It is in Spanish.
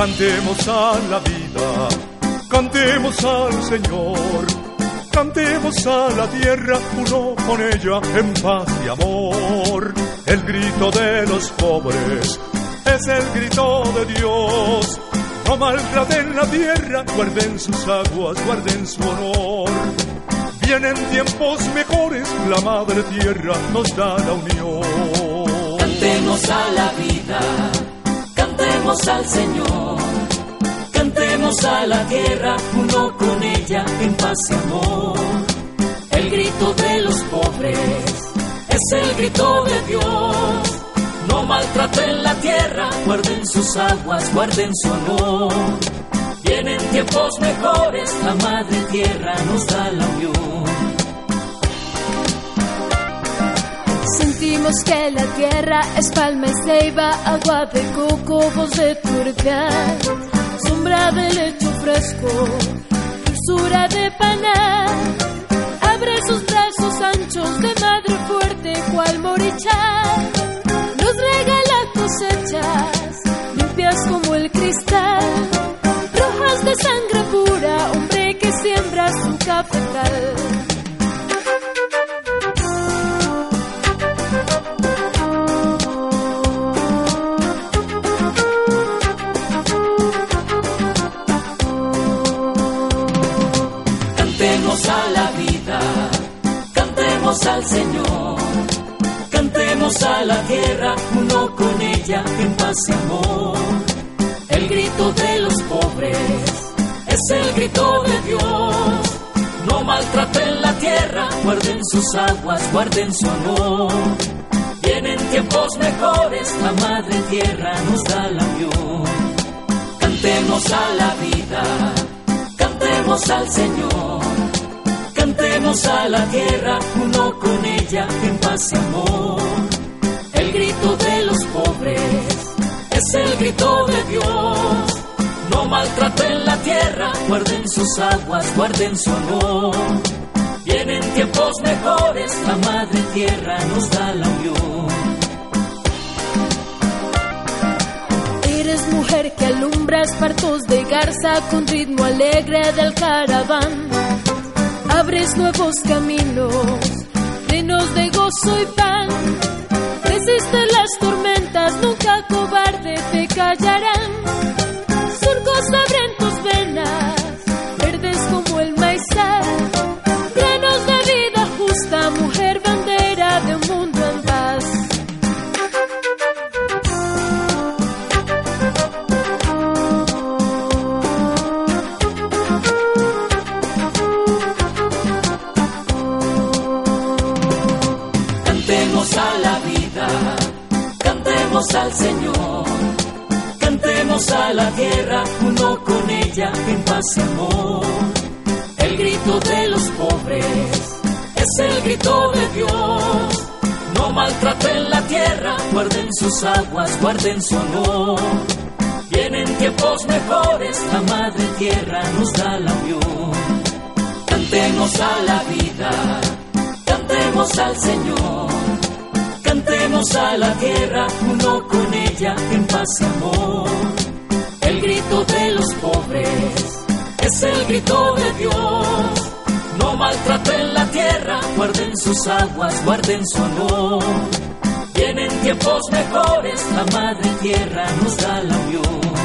Cantemos a la vida, cantemos al Señor, cantemos a la tierra, uno con ella en paz y amor. El grito de los pobres es el grito de Dios. No maltraten la tierra, guarden sus aguas, guarden su honor. Vienen tiempos mejores, la madre tierra nos da la unión. Cantemos a la vida cantemos al Señor, cantemos a la tierra, uno con ella en paz y amor. El grito de los pobres es el grito de Dios. No maltraten la tierra, guarden sus aguas, guarden su honor. Vienen tiempos mejores, la madre tierra nos da la unión. Sentimos que la tierra es palma y ceiba, agua de coco, voz de turbial, sombra de lecho fresco, dulzura de pana. Abre sus brazos anchos de madre fuerte, cual moricha. Nos regala cosechas, limpias como el cristal, rojas de sangre pura, hombre que siembra su cafetal. Al Señor, cantemos a la tierra, uno con ella en paz y amor. El grito de los pobres es el grito de Dios. No maltraten la tierra, guarden sus aguas, guarden su honor. Vienen tiempos mejores, la madre tierra nos da la unión. Cantemos a la vida, cantemos al Señor Cantemos a la tierra, uno con ella en paz y amor. El grito de los pobres es el grito de Dios. No maltraten la tierra, guarden sus aguas, guarden su honor. Vienen tiempos mejores, la madre tierra nos da la unión. Eres mujer que alumbras partos de garza con ritmo alegre del caraván abres nuevos caminos, llenos de gozo y pan. Resiste las tormentas, nunca cobarde al Señor, cantemos a la tierra, uno con ella en paz y amor. El grito de los pobres es el grito de Dios. No maltraten la tierra, guarden sus aguas, guarden su honor. Vienen tiempos mejores, la madre tierra nos da la unión. Cantemos a la vida, cantemos al Señor Cantemos a la tierra, uno con ella en paz y amor. El grito de los pobres es el grito de Dios. No maltraten la tierra, guarden sus aguas, guarden su honor. Vienen tiempos mejores, la madre tierra nos da la unión.